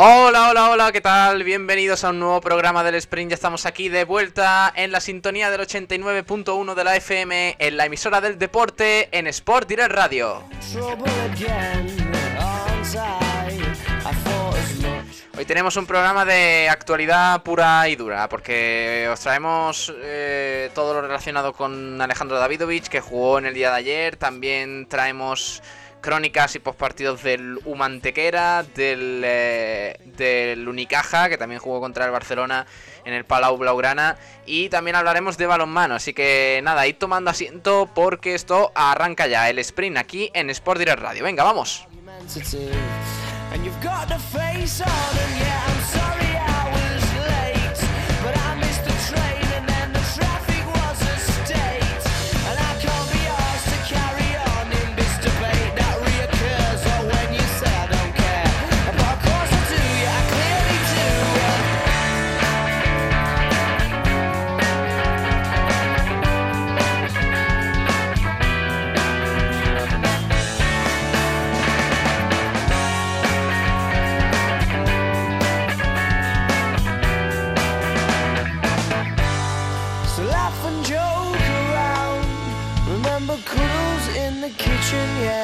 Hola, hola, hola, ¿qué tal? Bienvenidos a un nuevo programa del Sprint. Ya estamos aquí de vuelta en la sintonía del 89.1 de la FM, en la emisora del deporte, en Sport Direct Radio. Hoy tenemos un programa de actualidad pura y dura, porque os traemos eh, todo lo relacionado con Alejandro Davidovich, que jugó en el día de ayer. También traemos crónicas y postpartidos del Humantequera, del, eh, del Unicaja, que también jugó contra el Barcelona en el Palau Blaugrana. Y también hablaremos de balonmano. Así que nada, id tomando asiento porque esto arranca ya, el sprint aquí en Sport Direct Radio. Venga, vamos.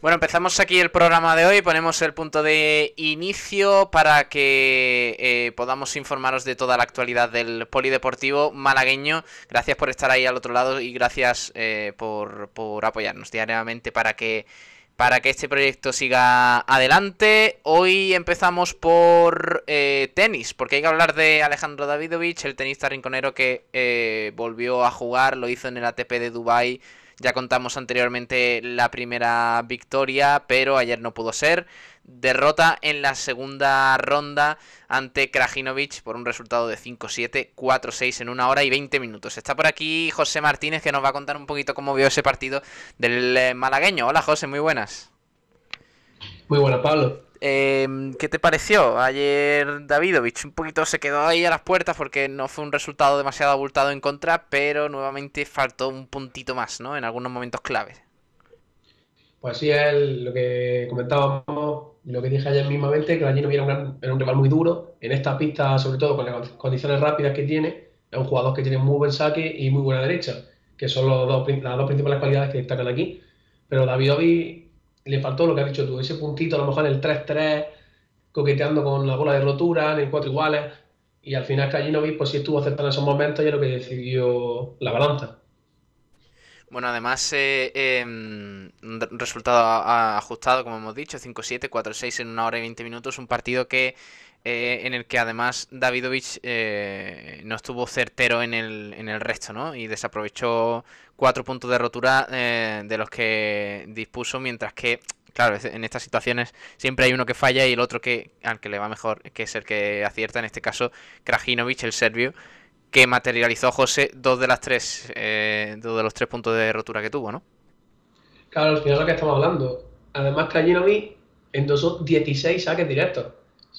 Bueno, empezamos aquí el programa de hoy, ponemos el punto de inicio para que eh, podamos informaros de toda la actualidad del polideportivo malagueño. Gracias por estar ahí al otro lado y gracias eh, por, por apoyarnos diariamente para que, para que este proyecto siga adelante. Hoy empezamos por eh, tenis, porque hay que hablar de Alejandro Davidovich, el tenista rinconero que volvió a jugar, lo hizo en el ATP de Dubai ya contamos anteriormente la primera victoria, pero ayer no pudo ser. Derrota en la segunda ronda ante Krajinovic por un resultado de 5-7, 4-6 en una hora y 20 minutos. Está por aquí José Martínez que nos va a contar un poquito cómo vio ese partido del eh, malagueño. Hola José, muy buenas. Muy buena, Pablo. Eh, ¿Qué te pareció ayer Davidovich? Un poquito se quedó ahí a las puertas porque no fue un resultado demasiado abultado en contra, pero nuevamente faltó un puntito más, ¿no? En algunos momentos claves. Pues sí, es lo que comentábamos, lo que dije ayer mismamente, que allí no era un, era rival muy duro. En esta pista, sobre todo con las condiciones rápidas que tiene, es un jugador que tiene muy buen saque y muy buena derecha, que son las dos principales cualidades que destacan aquí. Pero Davidovic le faltó lo que has dicho tú, ese puntito a lo mejor en el 3-3, coqueteando con la bola de rotura, en el 4 iguales, y al final Krajinovic pues sí estuvo acertado en esos momentos y es lo que decidió la balanza. Bueno, además, eh, un resultado ajustado, como hemos dicho, 5-7, 4-6 en una hora y 20 minutos. Un partido que eh, en el que además Davidovich eh, no estuvo certero en el, en el resto, ¿no? Y desaprovechó cuatro puntos de rotura eh, de los que dispuso, mientras que, claro, es- en estas situaciones siempre hay uno que falla y el otro que al que le va mejor, que es el que acierta, en este caso Krajinovic, el serbio, que materializó José dos de las tres, dos de los tres puntos de rotura que tuvo, ¿no? Claro, al final lo que estamos hablando. Además, Krajinovic endosó 16 saques directos.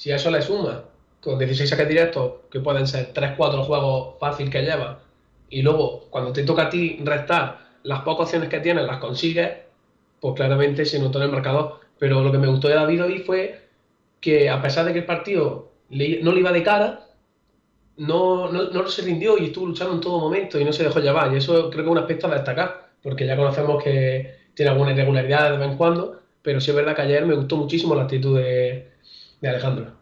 Si a eso le sumas con 16 saques directos, que pueden ser 3-4 juegos fácil que lleva, y luego cuando te toca a ti restar las pocas opciones que tienes, las consigues, pues claramente se notó en el marcador. Pero lo que me gustó de David fue que a pesar de que el partido no le iba de cara, no, no, no se rindió y estuvo luchando en todo momento y no se dejó llevar. Y eso creo que es un aspecto a destacar, porque ya conocemos que tiene alguna irregularidad de vez en cuando, pero sí es verdad que ayer me gustó muchísimo la actitud de, de Alejandro.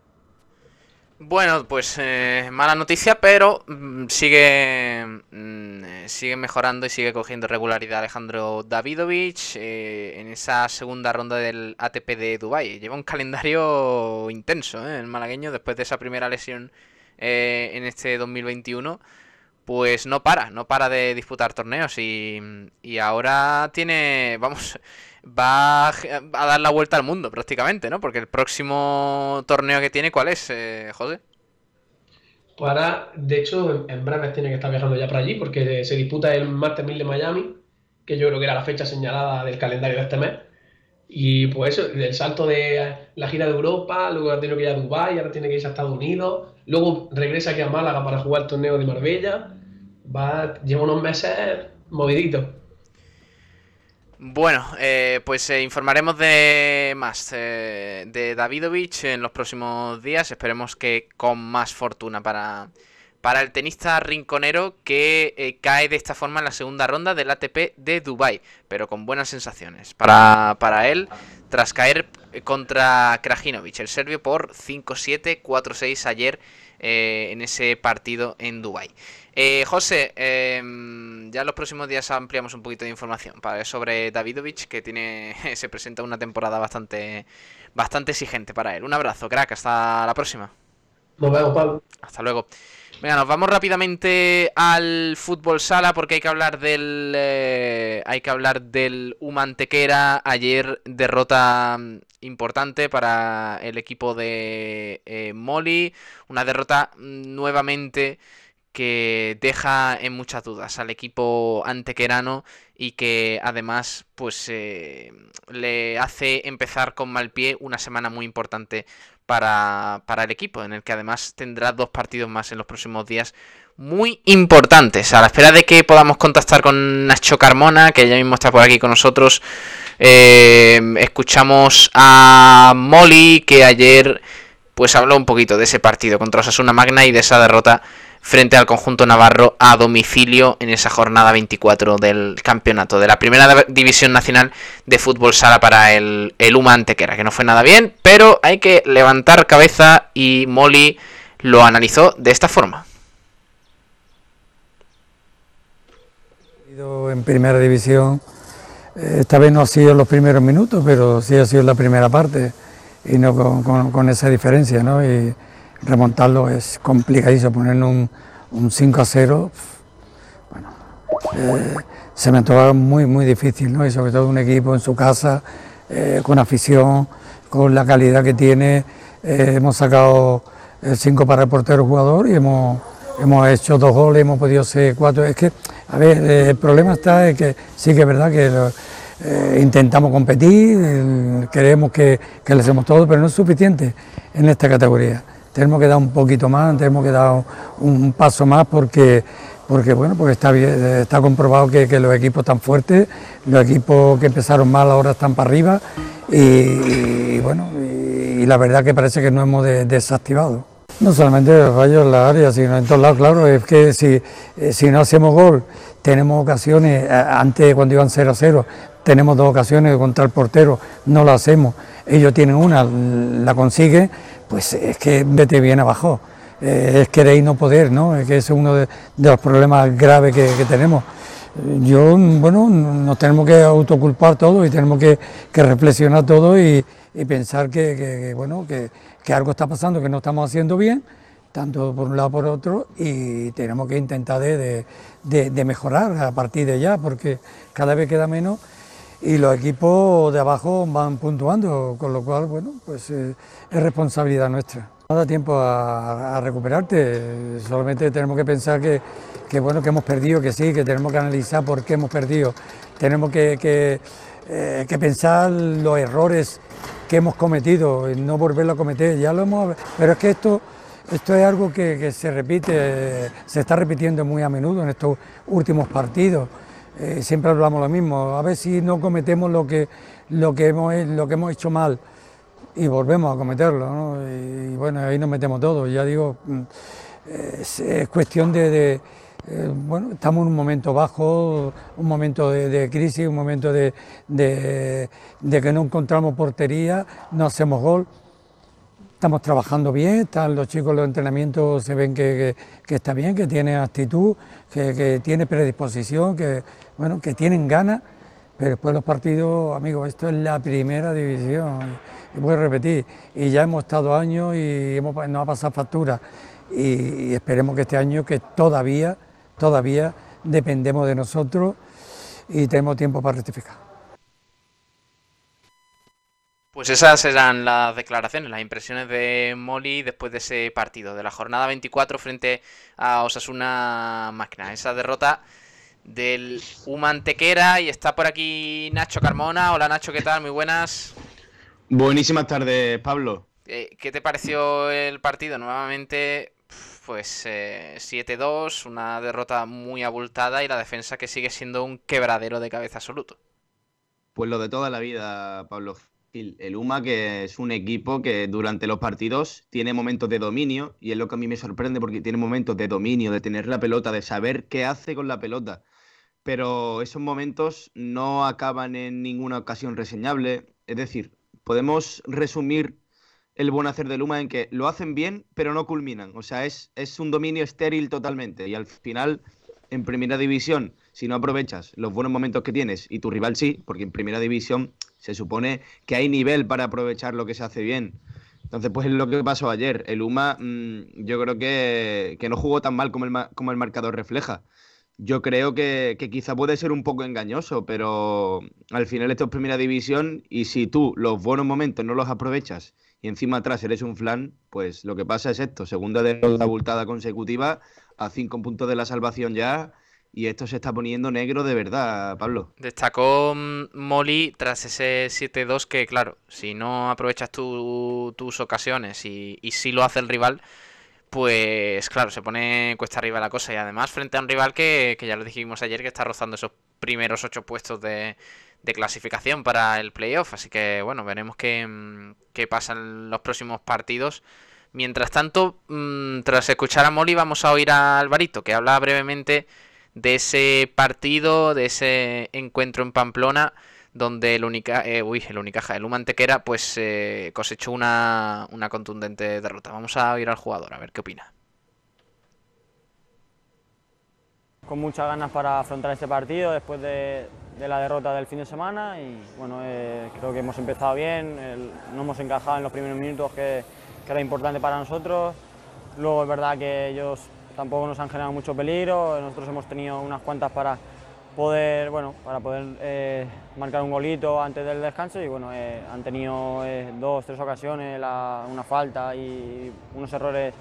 Bueno, pues eh, mala noticia, pero mm, sigue mm, eh, sigue mejorando y sigue cogiendo regularidad Alejandro Davidovich eh, en esa segunda ronda del ATP de Dubai. Lleva un calendario intenso, el malagueño, después de esa primera lesión en este 2021 pues no para, no para de disputar torneos y, y ahora tiene, vamos, va a dar la vuelta al mundo prácticamente, ¿no? Porque el próximo torneo que tiene, ¿cuál es, eh, José? Pues ahora, de hecho, en breve tiene que estar viajando ya para allí porque se disputa el Master 1000 de Miami, que yo creo que era la fecha señalada del calendario de este mes. Y pues eso, el salto de la gira de Europa, luego ha tenido que ir a Dubái, ahora tiene que irse a Estados Unidos, luego regresa aquí a Málaga para jugar el torneo de Marbella. Va, lleva unos meses moviditos. Bueno, eh, pues eh, informaremos de más eh, de Davidovich en los próximos días. Esperemos que con más fortuna para, para el tenista rinconero que cae de esta forma en la segunda ronda del ATP de Dubai, pero con buenas sensaciones para, para él tras caer contra Krajinovic, el serbio, por 5-7, 4-6 ayer en ese partido en Dubai. Eh, José, em, ya en los próximos días ampliamos un poquito de información sobre Davidovich, que tiene se presenta una temporada bastante, bastante exigente para él. Un abrazo, crack, hasta la próxima. Nos vemos, Pablo. Hasta luego. Venga, nos vamos rápidamente al fútbol sala porque hay que hablar del eh, hay que hablar del Humantequera. Ayer derrota mm, importante para el equipo de eh, Molly, una derrota mm, nuevamente que deja en muchas dudas al equipo antequerano y que además pues eh, le hace empezar con mal pie una semana muy importante para, para, el equipo, en el que además tendrá dos partidos más en los próximos días muy importantes. A la espera de que podamos contactar con Nacho Carmona, que ya mismo está por aquí con nosotros, eh, escuchamos a Molly, que ayer pues habló un poquito de ese partido contra Osasuna Magna y de esa derrota frente al conjunto navarro a domicilio en esa jornada 24 del campeonato de la primera división nacional de fútbol sala para el, el Uma Antequera, que no fue nada bien, pero hay que levantar cabeza y Molly lo analizó de esta forma. En primera división, eh, esta vez no ha sido los primeros minutos, pero sí ha sido la primera parte y no con, con, esa diferencia, ¿no? Y, remontarlo es complicadísimo, poner un, un 5 a 0, bueno, eh, se me antoja muy, muy difícil, ¿no? Y sobre todo un equipo en su casa, eh, con afición, con la calidad que tiene, eh, hemos sacado 5 para el portero jugador y hemos, hemos hecho dos goles, hemos podido ser cuatro. Es que, a ver, el problema está en que sí que es verdad que intentamos competir, queremos que, que le hacemos todo, pero no es suficiente en esta categoría tenemos que dar un poquito más, tenemos que dar un, paso más porque, porque bueno, porque está, está comprobado que, los equipos están fuertes, los equipos que empezaron mal ahora están para arriba y, bueno, y, la verdad que parece que no hemos desactivado. No solamente los fallos en la área, sino en todos lados, claro, es que si, eh, si no hacemos gol, tenemos ocasiones, eh, antes cuando iban 0 a 0, tenemos dos ocasiones contra el portero, no lo hacemos, ellos tienen una, la consiguen, pues es que vete bien abajo, eh, es querer no poder, ¿no? Es que ese es uno de, los problemas graves que, tenemos. Yo, bueno, nos tenemos que autoculpar todo y tenemos que, reflexionar todo y, pensar que, bueno, que, algo está pasando, que no estamos haciendo bien, tanto por un lado por otro, y tenemos que intentar de, mejorar a partir de ya, porque cada vez queda menos y los equipos de abajo van puntuando, con lo cual, bueno, pues eh, es responsabilidad nuestra. No da tiempo a, recuperarte, solamente tenemos que pensar que, bueno, que hemos perdido, que sí, que tenemos que analizar por qué hemos perdido, tenemos que, eh, pensar los errores que hemos cometido no volverlo a cometer, ya lo hemos, pero es que esto... Esto es algo que se repite, se está repitiendo muy a menudo en estos últimos partidos. Eh, siempre hablamos lo mismo, a ver si no cometemos lo que, lo que, hemos, lo que hemos hecho mal. Y volvemos a cometerlo, y, bueno, ahí nos metemos todos, ya digo, mm, es, cuestión de, eh, bueno, estamos en un momento bajo, un momento de, crisis, un momento de, de, que no encontramos portería, no hacemos gol, estamos trabajando bien, están los chicos los entrenamientos se ven que, está bien, que tiene actitud, que, que, tiene predisposición, que bueno, que tienen ganas, pero después los partidos, amigos, esto es la primera división, y voy a repetir, y ya hemos estado años y hemos, nos ha pasado factura, y, y esperemos que este año que todavía, todavía dependemos de nosotros y tenemos tiempo para rectificar. Pues esas eran las declaraciones, las impresiones de Molly después de ese partido, de la jornada 24 frente a Osasuna Máquina. Esa derrota del Humantequera y está por aquí Nacho Carmona. Hola Nacho, ¿qué tal? Muy buenas. Buenísimas tardes, Pablo. Eh, ¿Qué te pareció el partido? Nuevamente, pues 7-2, eh, una derrota muy abultada y la defensa que sigue siendo un quebradero de cabeza absoluto. Pues lo de toda la vida, Pablo. El UMA, que es un equipo que durante los partidos tiene momentos de dominio, y es lo que a mí me sorprende porque tiene momentos de dominio, de tener la pelota, de saber qué hace con la pelota. Pero esos momentos no acaban en ninguna ocasión reseñable. Es decir, podemos resumir el buen hacer del UMA en que lo hacen bien, pero no culminan. O sea, es, es un dominio estéril totalmente. Y al final, en primera división, si no aprovechas los buenos momentos que tienes y tu rival sí, porque en primera división se supone que hay nivel para aprovechar lo que se hace bien. Entonces, pues es lo que pasó ayer. El UMA, mm, yo creo que, no jugó tan mal como el, como el marcador refleja. Yo creo que, que, quizá puede ser un poco engañoso, pero al final esto es primera división y si tú los buenos momentos no los aprovechas y encima atrás eres un flan, pues lo que pasa es esto, segunda derrota abultada consecutiva, a cinco puntos de la salvación ya, y esto se está poniendo negro de verdad, Pablo. Destacó mm, Molly tras ese 7-2 que, claro, si no aprovechas tus ocasiones y, si lo hace el rival, pues claro, se pone cuesta arriba la cosa. Y además frente a un rival que, que ya lo dijimos ayer, que está rozando esos primeros ocho puestos de, de clasificación para el playoff. Así que bueno, veremos qué, mm, qué pasa en los próximos partidos. Mientras tanto, mm, tras escuchar a Molly, vamos a oír a Alvarito, que habla brevemente de ese partido, de ese encuentro en Pamplona, donde el única, eh, uy, el Unicaja, el Humantequera, pues eh, cosechó una, una contundente derrota. Vamos a oír al jugador, a ver qué opina. Con muchas ganas para afrontar este partido después de, de la derrota del fin de semana y bueno, eh, creo que hemos empezado bien, no hemos encajado en los primeros minutos que, que, era importante para nosotros. Luego es verdad que ellos tampoco nos han generado mucho peligro, nosotros hemos tenido unas cuantas para poder, bueno, para poder eh, marcar un golito antes del descanso y bueno, eh, han tenido dos, tres ocasiones, una falta y unos errores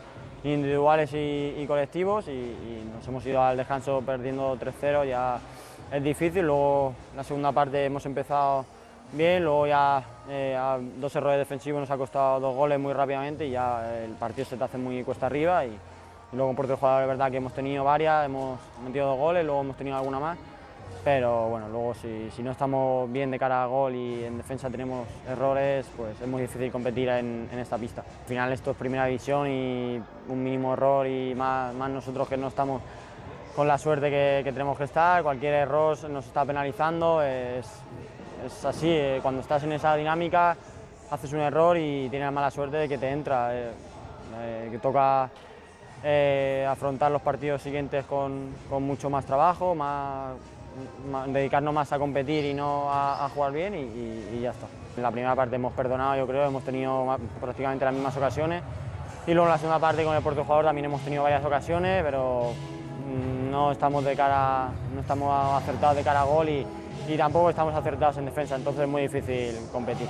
individuales y, colectivos y, nos hemos ido al descanso perdiendo 3-0 ya es difícil, luego la segunda parte hemos empezado bien, luego ya eh, dos errores defensivos nos ha costado dos goles muy rápidamente y ya el partido se te hace muy cuesta arriba luego por otro jugador es verdad que hemos tenido varias, hemos metido dos goles, luego hemos tenido alguna más, pero bueno, luego si, no estamos bien de cara a gol y en defensa tenemos errores, pues es muy difícil competir en, en esta pista. Al final esto es primera división y un mínimo error y más, más nosotros que no estamos con la suerte que, tenemos que estar, cualquier error nos está penalizando, es, es así, eh, cuando estás en esa dinámica haces un error y tienes la mala suerte de que te entra, eh, eh, que toca afrontar los partidos siguientes con, mucho más trabajo, más, dedicarnos más a competir y no a, jugar bien y, ya está. En la primera parte hemos perdonado, yo creo, hemos tenido prácticamente las mismas ocasiones y luego en la segunda parte con el Puerto Jugador también hemos tenido varias ocasiones, pero no estamos de cara, no estamos acertados de cara a gol y tampoco estamos acertados en defensa, entonces es muy difícil competir.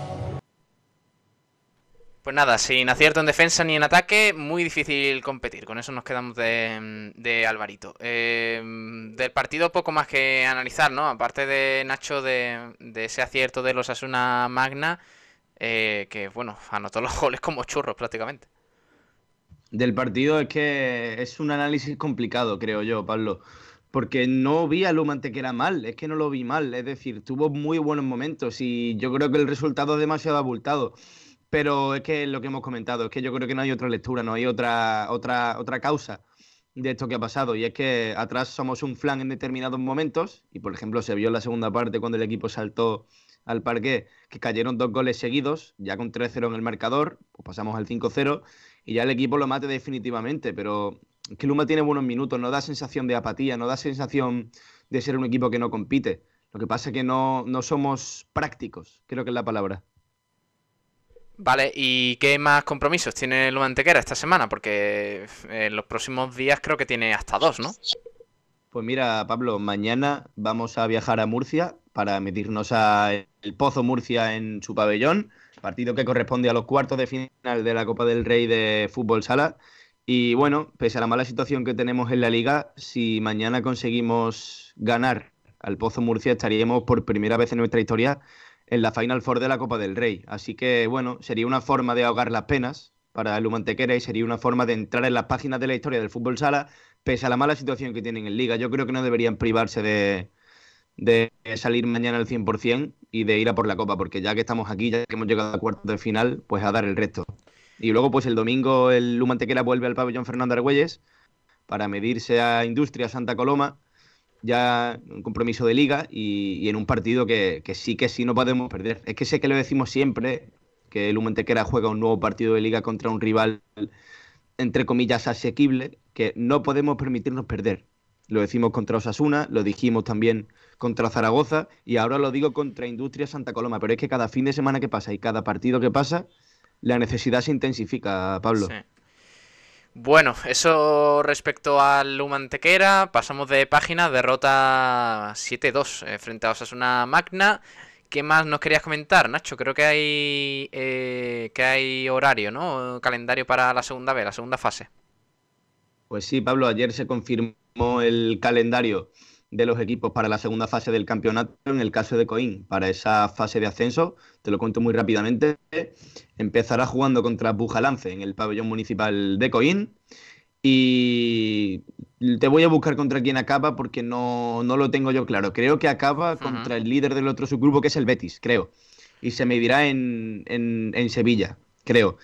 Pues nada, sin acierto en defensa ni en ataque, muy difícil competir. Con eso nos quedamos de, Alvarito. Eh, del partido poco más que analizar, ¿no? Aparte de Nacho de, de ese acierto de los Asuna Magna, eh, que bueno, anotó los goles como churros prácticamente del partido es que es un análisis complicado, creo yo, Pablo. Porque no vi a Lumante que era mal, es que no lo vi mal. Es decir, tuvo muy buenos momentos y yo creo que el resultado es demasiado abultado. Pero es que lo que hemos comentado, es que yo creo que no hay otra lectura, no hay otra, otra, otra causa de esto que ha pasado. Y es que atrás somos un flan en determinados momentos, y por ejemplo se vio en la segunda parte cuando el equipo saltó al parque, que cayeron dos goles seguidos, ya con 3-0 en el marcador, pues pasamos al 5-0 y ya el equipo lo mate definitivamente, pero que Luma tiene buenos minutos, no da sensación de apatía, no da sensación de ser un equipo que no compite. Lo que pasa es que no, no somos prácticos, creo que es la palabra. Vale, ¿y qué más compromisos tiene Luma Antequera esta semana? Porque en los próximos días creo que tiene hasta dos, ¿no? Pues mira, Pablo, mañana vamos a viajar a Murcia para medirnos a el Pozo Murcia en su pabellón, partido que corresponde a los cuartos de final de la Copa del Rey de Fútbol Sala. Y bueno, pese a la mala situación que tenemos en la liga, si mañana conseguimos ganar al Pozo Murcia, estaríamos por primera vez en nuestra historia en la Final Four de la Copa del Rey. Así que bueno, sería una forma de ahogar las penas para el Humantequera y sería una forma de entrar en las páginas de la historia del fútbol sala, pese a la mala situación que tienen en liga. Yo creo que no deberían privarse de, de salir mañana al 100% y de ir a por la Copa, porque ya que estamos aquí, ya que hemos llegado a cuartos de final, pues a dar el resto. Y luego, pues el domingo el Lumantequera vuelve al pabellón Fernando Argüelles para medirse a Industria Santa Coloma, ya un compromiso de liga y, en un partido que, que, sí que sí no podemos perder. Es que sé que lo decimos siempre, que el Lumantequera juega un nuevo partido de liga contra un rival, entre comillas, asequible, que no podemos permitirnos perder. Lo decimos contra Osasuna, lo dijimos también contra Zaragoza y ahora lo digo contra Industria Santa Coloma. Pero es que cada fin de semana que pasa y cada partido que pasa, la necesidad se intensifica, Pablo. Sí. Bueno, eso respecto al Humantequera, pasamos de página, derrota 7-2 eh, frente a Osasuna Magna. ¿Qué más nos querías comentar, Nacho? Creo que hay eh, que hay horario, ¿no? Calendario para la segunda vez, la segunda fase. Pues sí, Pablo, ayer se confirmó el calendario de los equipos para la segunda fase del campeonato. En el caso de Coín, para esa fase de ascenso, te lo cuento muy rápidamente, empezará jugando contra Bujalance en el pabellón municipal de Coín. Y te voy a buscar contra quién acaba porque no, no lo tengo yo claro. Creo que acaba contra el líder del otro subgrupo, que es el Betis, creo. Y se medirá en, en, en Sevilla, creo.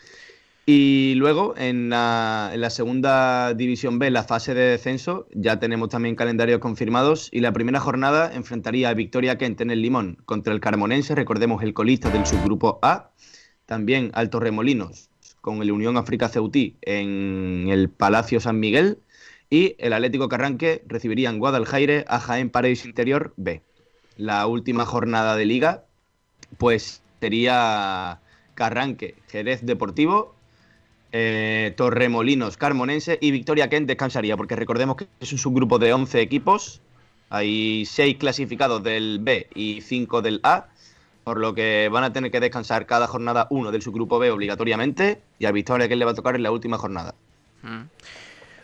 Y luego en la, segunda división B, la fase de descenso, ya tenemos también calendarios confirmados y la primera jornada enfrentaría a Victoria Kent en el Limón contra el Carmonense, recordemos el colista del subgrupo A, también al Torremolinos con el Unión África Ceutí en el Palacio San Miguel y el Atlético Carranque recibiría en Guadalajara a Jaén Paredes Interior B. La última jornada de liga pues sería Carranque Jerez Deportivo eh, Torremolinos, Carmonense y Victoria Kent descansaría, porque recordemos que es un subgrupo de 11 equipos, hay 6 clasificados del B y 5 del A, por lo que van a tener que descansar cada jornada uno del subgrupo B obligatoriamente y a Victoria Kent le va a tocar en la última jornada. Mm.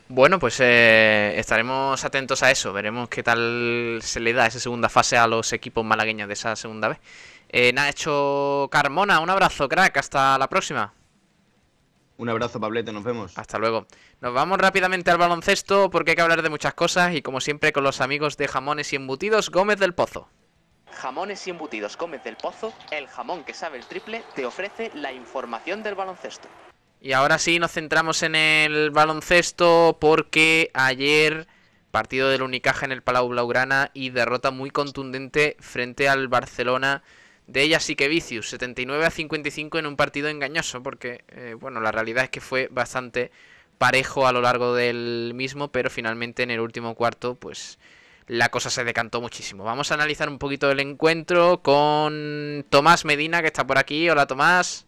Bueno, pues eh, estaremos atentos a eso, veremos qué tal se le da esa segunda fase a los equipos malagueños de esa segunda B. Eh, hecho Carmona, un abrazo, crack, hasta la próxima. Un abrazo, Pablete, nos vemos. Hasta luego. Nos vamos rápidamente al baloncesto porque hay que hablar de muchas cosas y como siempre con los amigos de Jamones y Embutidos Gómez del Pozo. Jamones y Embutidos Gómez del Pozo, el jamón que sabe el triple, te ofrece la información del baloncesto. Y ahora sí nos centramos en el baloncesto porque ayer partido del Unicaja en el Palau Blaugrana y derrota muy contundente frente al Barcelona de ella sí que Vicius, 79 a 55 en un partido engañoso, porque eh, bueno, la realidad es que fue bastante parejo a lo largo del mismo, pero finalmente en el último cuarto, pues la cosa se decantó muchísimo. Vamos a analizar un poquito el encuentro con Tomás Medina, que está por aquí. Hola Tomás.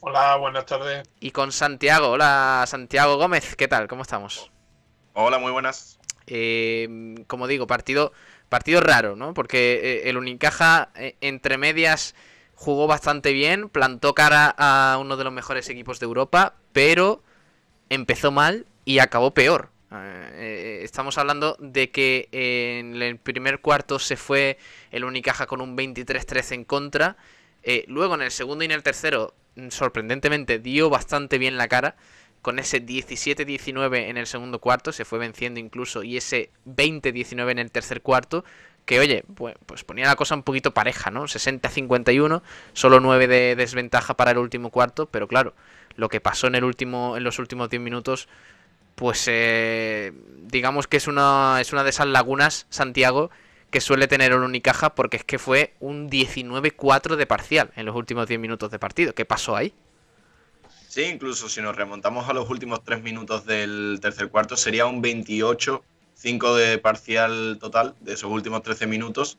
Hola, buenas tardes. Y con Santiago. Hola Santiago Gómez, ¿qué tal? ¿Cómo estamos? Hola, muy buenas. Eh, como digo, partido Partido raro, ¿no? Porque eh, el Unicaja, eh, entre medias, jugó bastante bien, plantó cara a uno de los mejores equipos de Europa, pero empezó mal y acabó peor. Eh, estamos hablando de que en el primer cuarto se fue el Unicaja con un 23-13 en contra. luego en el segundo y en el tercero, sorprendentemente, dio bastante bien la cara con ese 17-19 en el segundo cuarto, se fue venciendo incluso, y ese 20-19 en el tercer cuarto, que oye, pues, pues, ponía la cosa un poquito pareja, ¿no? 60-51, solo 9 de desventaja para el último cuarto, pero claro, lo que pasó en el último en los últimos 10 minutos pues eh, digamos que es una es una de esas lagunas Santiago que suele tener el Unicaja, porque es que fue un 19-4 de parcial en los últimos 10 minutos de partido. ¿Qué pasó ahí? Sí, incluso si nos remontamos a los últimos 3 minutos del tercer cuarto, sería un 28-5 de parcial total de esos últimos 13 minutos.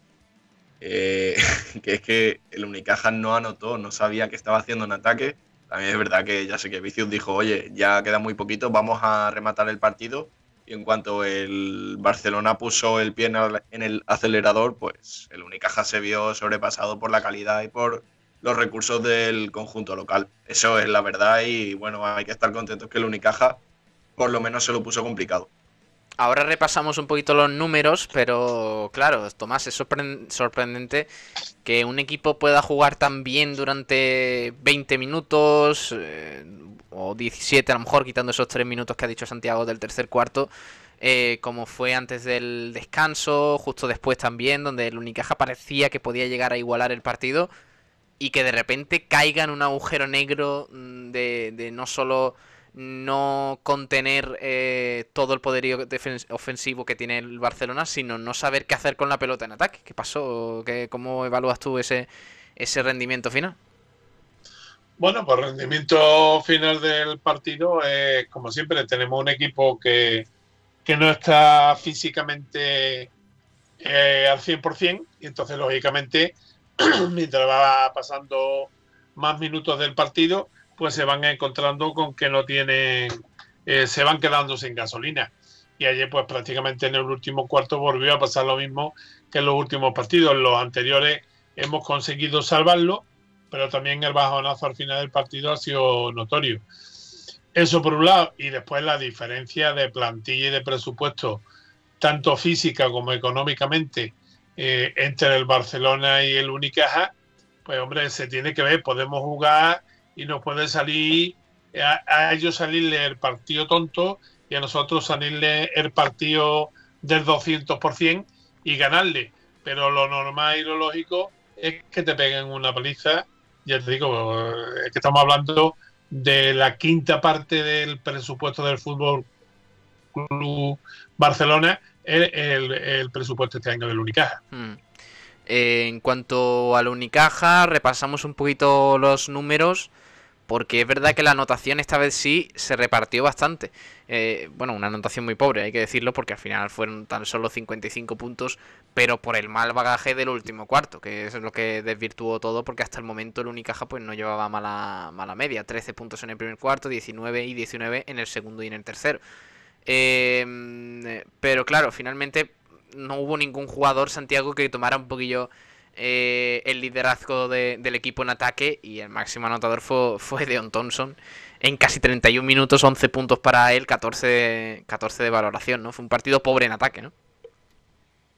Eh, que es que el Unicaja no anotó, no sabía qué estaba haciendo en ataque. También es verdad que ya sé que Vicius dijo, oye, ya queda muy poquito, vamos a rematar el partido y en cuanto el Barcelona puso el pie en el acelerador, pues el Unicaja se vio sobrepasado por la calidad y por los recursos del conjunto local. Eso es la verdad y bueno, hay que estar contentos que el Unicaja por lo menos se lo puso complicado. Ahora repasamos un poquito los números, pero claro, Tomás, es sorprendente que un equipo pueda jugar tan bien durante 20 minutos, eh, o 17 a lo mejor, quitando esos 3 minutos que ha dicho Santiago del tercer cuarto, eh, como fue antes del descanso, justo después también, donde el Unicaja parecía que podía llegar a igualar el partido y que de repente caiga en un agujero negro mm, de, no solo no contener eh, todo el poderío ofensivo que tiene el Barcelona, sino no saber qué hacer con la pelota en ataque. ¿Qué pasó? ¿Qué, ¿Cómo evalúas tú ese, ese rendimiento final? Bueno, pues rendimiento final del partido, es como siempre, tenemos un equipo que, no está físicamente eh, al 100% y entonces, lógicamente, mientras va pasando más minutos del partido, pues se van encontrando con que no tienen, eh, se van quedando sin gasolina. Y ayer, pues prácticamente en el último cuarto volvió a pasar lo mismo que en los últimos partidos. Los anteriores hemos conseguido salvarlo, pero también el bajonazo al final del partido ha sido notorio. Eso por un lado, y después la diferencia de plantilla y de presupuesto, tanto física como económicamente, eh, entre el Barcelona y el Unicaja, pues hombre, se tiene que ver, podemos jugar y nos puede salir, a, ellos salirle el partido tonto y a nosotros salirle el partido del 200% y ganarle. Pero lo normal y lo lógico es que te peguen una paliza ya te digo, es que estamos hablando de la quinta parte del presupuesto del fútbol club Barcelona, el, presupuesto este año del Unicaja. Hmm. Eh, en cuanto al Unicaja, repasamos un poquito los números porque es verdad que la anotación esta vez sí se repartió bastante. Eh, bueno, una anotación muy pobre, hay que decirlo, porque al final fueron tan solo 55 puntos, pero por el mal bagaje del último cuarto, que es lo que desvirtuó todo, porque hasta el momento el Unicaja pues no llevaba mala, mala media, 13 puntos en el primer cuarto, 19 y 19 en el segundo y en el tercero. Eh, pero claro, finalmente no hubo ningún jugador, Santiago, que tomara un poquillo eh, el liderazgo del equipo en ataque y el máximo anotador fue, fue Deon Thompson. En casi 31 minutos, 11 puntos para él, 14, 14 de valoración, ¿no? Fue un partido pobre en ataque, ¿no?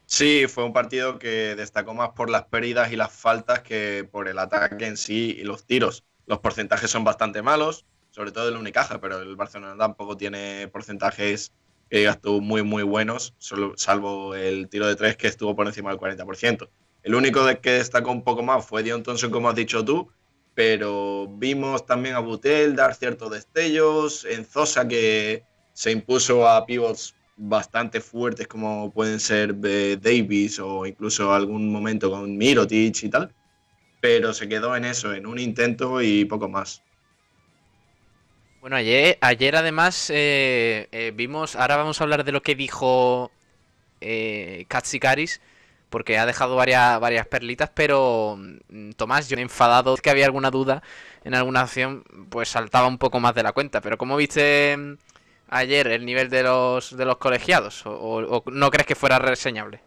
Sí, fue un partido que destacó más por las pérdidas y las faltas que por el ataque en sí y los tiros. Los porcentajes son bastante malos, sobre todo el Unicaja, pero el Barcelona tampoco tiene porcentajes que digas muy, muy buenos, solo, salvo el tiro de tres que estuvo por encima del 40%. El único de que destacó un poco más fue Dion Thompson, como has dicho tú, pero vimos también a Butel dar ciertos destellos, en Zosa que se impuso a pivots bastante fuertes como pueden ser eh, Davis o incluso algún momento con Mirotic y tal, pero se quedó en eso, en un intento y poco más. Bueno, ayer, ayer además eh, eh, vimos, ahora vamos a hablar de lo que dijo eh, Katsikaris, porque ha dejado varias, varias perlitas, pero mm, Tomás, yo enfadado que había alguna duda en alguna acción, pues saltaba un poco más de la cuenta. Pero ¿cómo viste mm, ayer el nivel de los, de los colegiados? ¿O, no crees que fuera reseñable?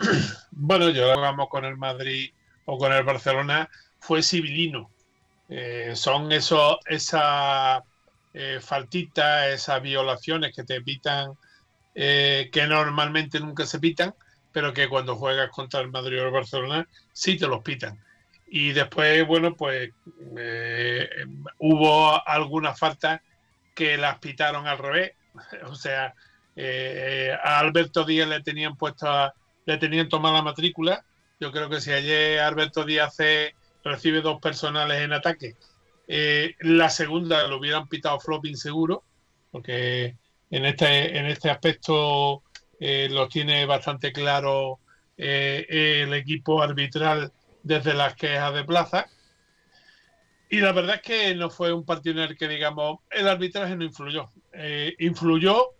Bueno, yo jugamos con el Madrid o con el Barcelona, fue civilino. Eh, son eso, esa eh, faltitas, esas violaciones que te pitan, eh, que normalmente nunca se pitan, pero que cuando juegas contra el Madrid o el Barcelona sí te los pitan. Y después, bueno, pues eh, hubo algunas faltas que las pitaron al revés. O sea, eh, a Alberto Díaz le tenían puesto, le tenían tomada la matrícula. Yo creo que si ayer Alberto Díaz recibe dos personales en ataque, eh, la segunda lo hubieran pitado flopping seguro, porque en este, en este aspecto eh, los tiene bastante claro eh, el equipo arbitral desde las quejas de plaza. Y la verdad es que no fue un partido en el que, digamos, el arbitraje no influyó. Influyó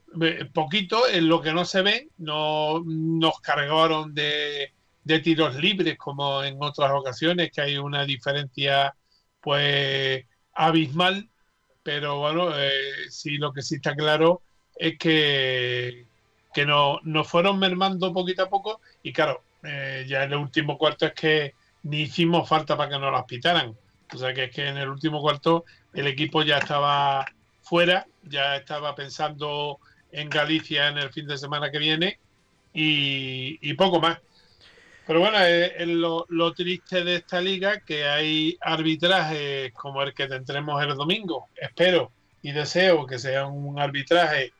poquito en lo que no se ve, no nos cargaron de, de tiros libres como en otras ocasiones, que hay una diferencia pues abismal, pero bueno, eh, sí lo que sí está claro es que, que no, nos fueron mermando poquito a poco y claro, eh, ya en el último cuarto es que ni hicimos falta para que nos las pitaran. O sea que es que en el último cuarto el equipo ya estaba fuera, ya estaba pensando en Galicia en el fin de semana que viene y, y poco más. Pero bueno, es, es lo, triste de esta liga que hay arbitrajes como el que tendremos el domingo. Espero y deseo que sea un arbitraje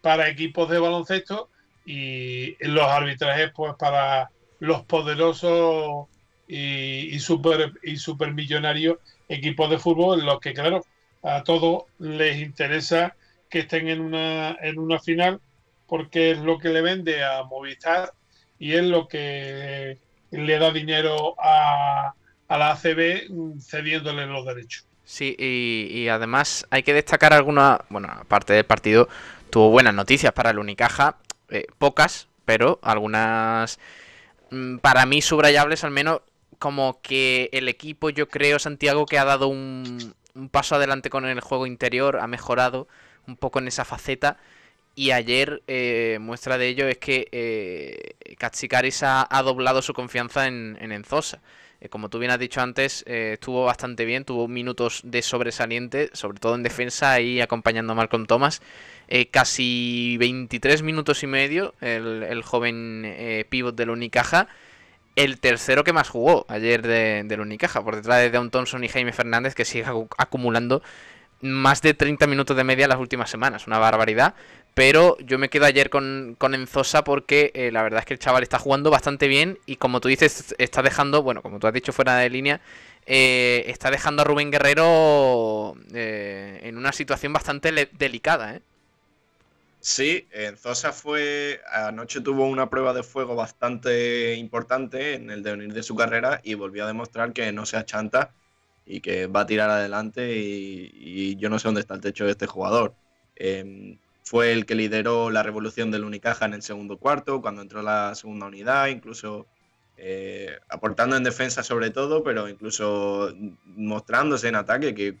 para equipos de baloncesto y los arbitrajes pues para los poderosos y, y super y supermillonarios equipos de fútbol los que claro a todos les interesa que estén en una en una final porque es lo que le vende a Movistar y es lo que le da dinero a, a la ACB cediéndole los derechos. Sí, y, y, además hay que destacar alguna, bueno, aparte del partido, tuvo buenas noticias para el Unicaja, eh, pocas, pero algunas mmm, para mí subrayables al menos, como que el equipo, yo creo, Santiago, que ha dado un paso adelante con el juego interior, ha mejorado un poco en esa faceta. Y ayer, eh, muestra de ello es que eh, Katsikaris ha, ha, doblado su confianza en, en Enzosa. Eh, como tú bien has dicho antes, eh, estuvo bastante bien, tuvo minutos de sobresaliente, sobre todo en defensa, ahí acompañando a Malcolm Thomas. Eh, casi 23 minutos y medio, el, joven pivot del Unicaja. El tercero que más jugó ayer de, del Unicaja, por detrás de Deon Thompson y Jaime Fernández, que sigue acumulando más de 30 minutos de media las últimas semanas, una barbaridad. Pero yo me quedo ayer con, con Enzosa porque eh, la verdad es que el chaval está jugando bastante bien y como tú dices, está dejando, bueno, como tú has dicho fuera de línea, eh, está dejando a Rubén Guerrero eh, en una situación bastante delicada. Sí, Enzosa fue, anoche tuvo una prueba de fuego bastante importante en el devenir de su carrera y volvió a demostrar que no se achanta y que va a tirar adelante y, yo no sé dónde está el techo de este jugador. Eh, fue el que lideró la revolución del Unicaja en el segundo cuarto, cuando entró la segunda unidad, incluso eh, aportando en defensa sobre todo, pero incluso mostrándose en ataque, que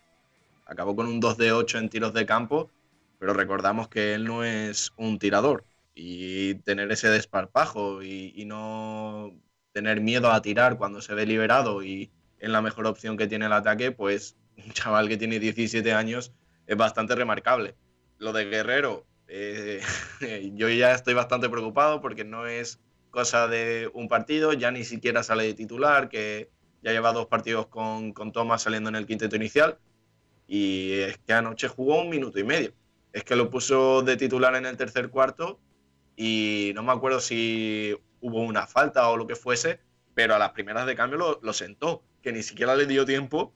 acabó con un 2 de 8 en tiros de campo, pero recordamos que él no es un tirador y tener ese desparpajo y, y no tener miedo a tirar cuando se ve liberado y en la mejor opción que tiene el ataque, pues un chaval que tiene 17 años es bastante remarcable lo de Guerrero, eh, yo ya estoy bastante preocupado porque no es cosa de un partido, ya ni siquiera sale de titular, que ya lleva dos partidos con, con Thomas saliendo en el quinteto inicial. Y es que anoche jugó un minuto y medio. Es que lo puso de titular en el tercer cuarto y no me acuerdo si hubo una falta o lo que fuese, pero a las primeras de cambio lo, lo sentó, que ni siquiera le dio tiempo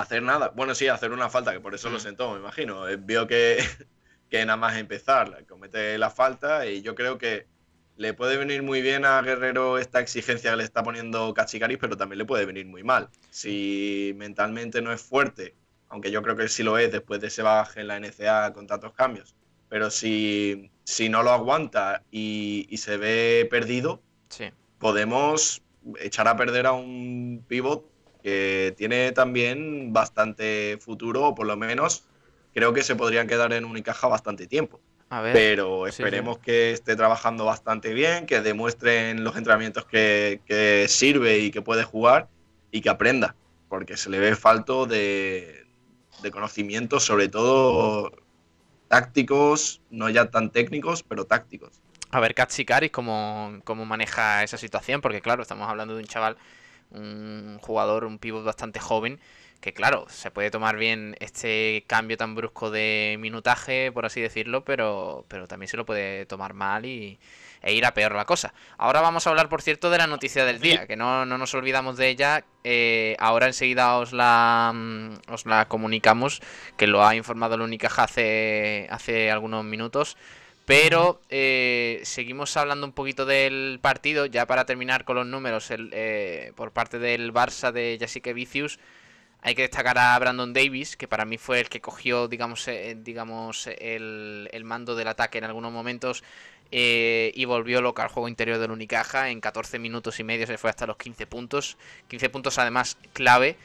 hacer nada. Bueno, sí, hacer una falta, que por eso lo sentó, me imagino. Vio que, que nada más empezar, comete la falta y yo creo que le puede venir muy bien a Guerrero esta exigencia que le está poniendo Cachicaris, pero también le puede venir muy mal. Si mentalmente no es fuerte, aunque yo creo que sí lo es después de ese baje en la NCA con tantos cambios, pero si, si no lo aguanta y, y se ve perdido, sí. Podemos echar a perder a un pivot que tiene también bastante futuro, o por lo menos creo que se podrían quedar en Unicaja bastante tiempo. Ver, Pero esperemos sí, sí. que esté trabajando bastante bien, que demuestre en los entrenamientos que, que, sirve y que puede jugar y que aprenda, porque se le ve falto de, de conocimientos, sobre todo tácticos, no ya tan técnicos, pero tácticos. A ver, Katsikaris, ¿cómo, cómo maneja esa situación, porque claro, estamos hablando de un chaval un jugador, un pivot bastante joven, que claro, se puede tomar bien este cambio tan brusco de minutaje, por así decirlo, pero, pero también se lo puede tomar mal y, e ir a peor la cosa. Ahora vamos a hablar, por cierto, de la noticia del día, que no, no nos olvidamos de ella. Eh, ahora enseguida os la, os la comunicamos, que lo ha informado el Unicaja hace, hace algunos minutos. Pero eh, seguimos hablando un poquito del partido, ya para terminar con los números, eh, por parte del Barça de Jessica Vicius, hay que destacar a Brandon Davis, que para mí fue el que cogió, digamos, eh, digamos el, el, mando del ataque en algunos momentos y volvió loca al juego interior del Unicaja. En 14 minutos y medio se fue hasta los 15 puntos. 15 puntos además clave.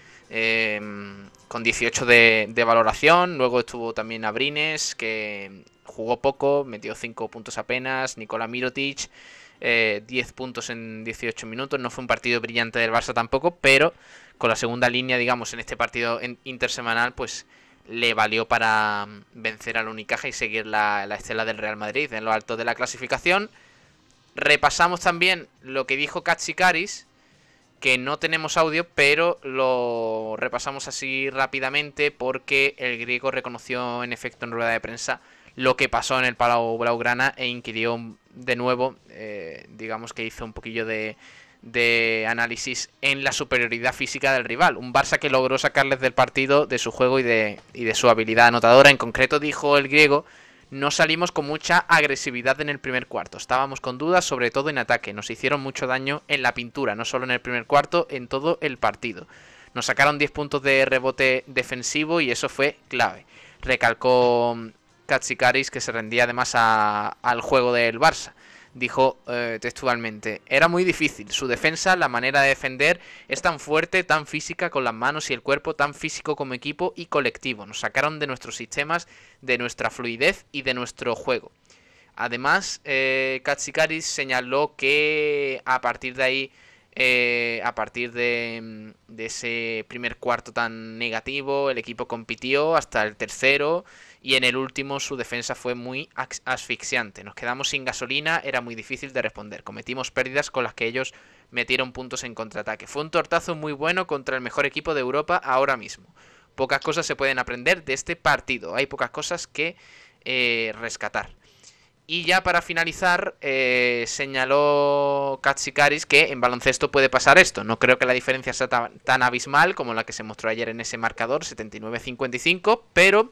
con 18 de, de, valoración. Luego estuvo también Abrines, que jugó poco, metió 5 puntos apenas. Nikola Mirotic, 10 eh, puntos en 18 minutos. No fue un partido brillante del Barça tampoco, pero con la segunda línea, digamos, en este partido intersemanal, pues le valió para mm, vencer al Unicaja y seguir la, la estela del Real Madrid en lo alto de la clasificación. Repasamos también lo que dijo Katsikaris, que no tenemos audio, pero lo repasamos así rápidamente porque el griego reconoció en efecto en rueda de prensa lo que pasó en el Palau Blaugrana e inquirió de nuevo, eh, digamos que hizo un poquillo de, de análisis en la superioridad física del rival. Un Barça que logró sacarles del partido de su juego y de, y de su habilidad anotadora. En concreto dijo el griego, no salimos con mucha agresividad en el primer cuarto. Estábamos con dudas, sobre todo en ataque. Nos hicieron mucho daño en la pintura, no solo en el primer cuarto, en todo el partido. Nos sacaron 10 puntos de rebote defensivo y eso fue clave. Recalcó Katsikaris, que se rendía además al juego del Barça. Dijo eh, textualmente, era muy difícil, su defensa, la manera de defender es tan fuerte, tan física, con las manos y el cuerpo, tan físico como equipo y colectivo. Nos sacaron de nuestros sistemas, de nuestra fluidez y de nuestro juego. Además, eh, Katsikaris señaló que a partir de ahí eh, a partir de, de, ese primer cuarto tan negativo, el equipo compitió hasta el tercero y en el último su defensa fue muy asfixiante. Nos quedamos sin gasolina, era muy difícil de responder. Cometimos pérdidas con las que ellos metieron puntos en contraataque. Fue un tortazo muy bueno contra el mejor equipo de Europa ahora mismo. Pocas cosas se pueden aprender de este partido. Hay pocas cosas que eh, rescatar. Y ya para finalizar, eh, señaló Katsikaris que en baloncesto puede pasar esto. No creo que la diferencia sea tan abismal como la que se mostró ayer en ese marcador, 79-55, pero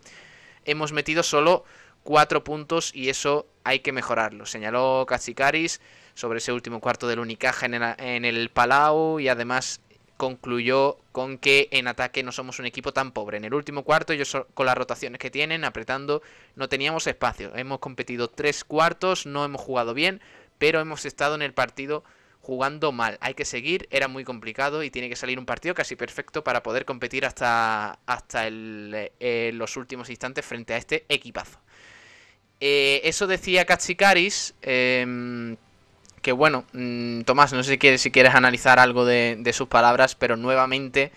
hemos metido solo 4 puntos y eso hay que mejorarlo. Señaló Katsikaris sobre ese último cuarto del Unicaja en el, Palau y además concluyó con que en ataque no somos un equipo tan pobre. En el último cuarto, ellos con las rotaciones que tienen, apretando, no teníamos espacio. Hemos competido tres cuartos, no hemos jugado bien, pero hemos estado en el partido jugando mal. Hay que seguir, era muy complicado y tiene que salir un partido casi perfecto para poder competir hasta, hasta eh, los últimos instantes frente a este equipazo. Eh, eso decía Katsikaris. Em, que bueno, mm, Tomás, no sé si quieres, si quieres analizar algo de, sus palabras, pero nuevamente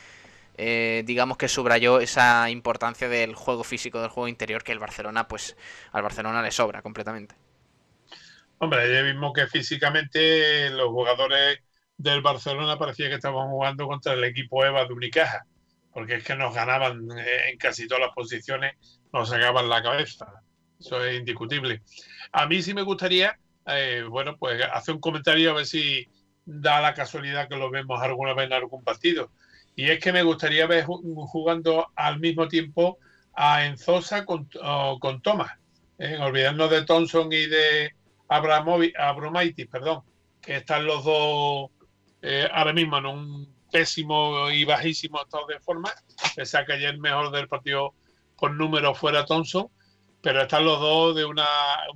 eh, digamos que subrayó esa importancia del juego físico, del juego interior, que el Barcelona, pues al Barcelona le sobra completamente. Hombre, ya mismo que físicamente los jugadores del Barcelona parecía que estaban jugando contra el equipo EVA de Unicaja, porque es que nos ganaban eh, en casi todas las posiciones, nos sacaban la cabeza. Eso es indiscutible. A mí sí me gustaría, eh, bueno, pues hacer un comentario a ver si da la casualidad que lo vemos alguna vez en algún partido. Y es que me gustaría ver jugando al mismo tiempo a Enzosa con, con Thomas. ¿eh? olvidarnos de Thompson y de, Abromaitis, perdón, que están los dos eh, ahora mismo en un pésimo y bajísimo estado de forma, pese a que ayer mejor del partido por número fuera Thompson, pero están los dos de una,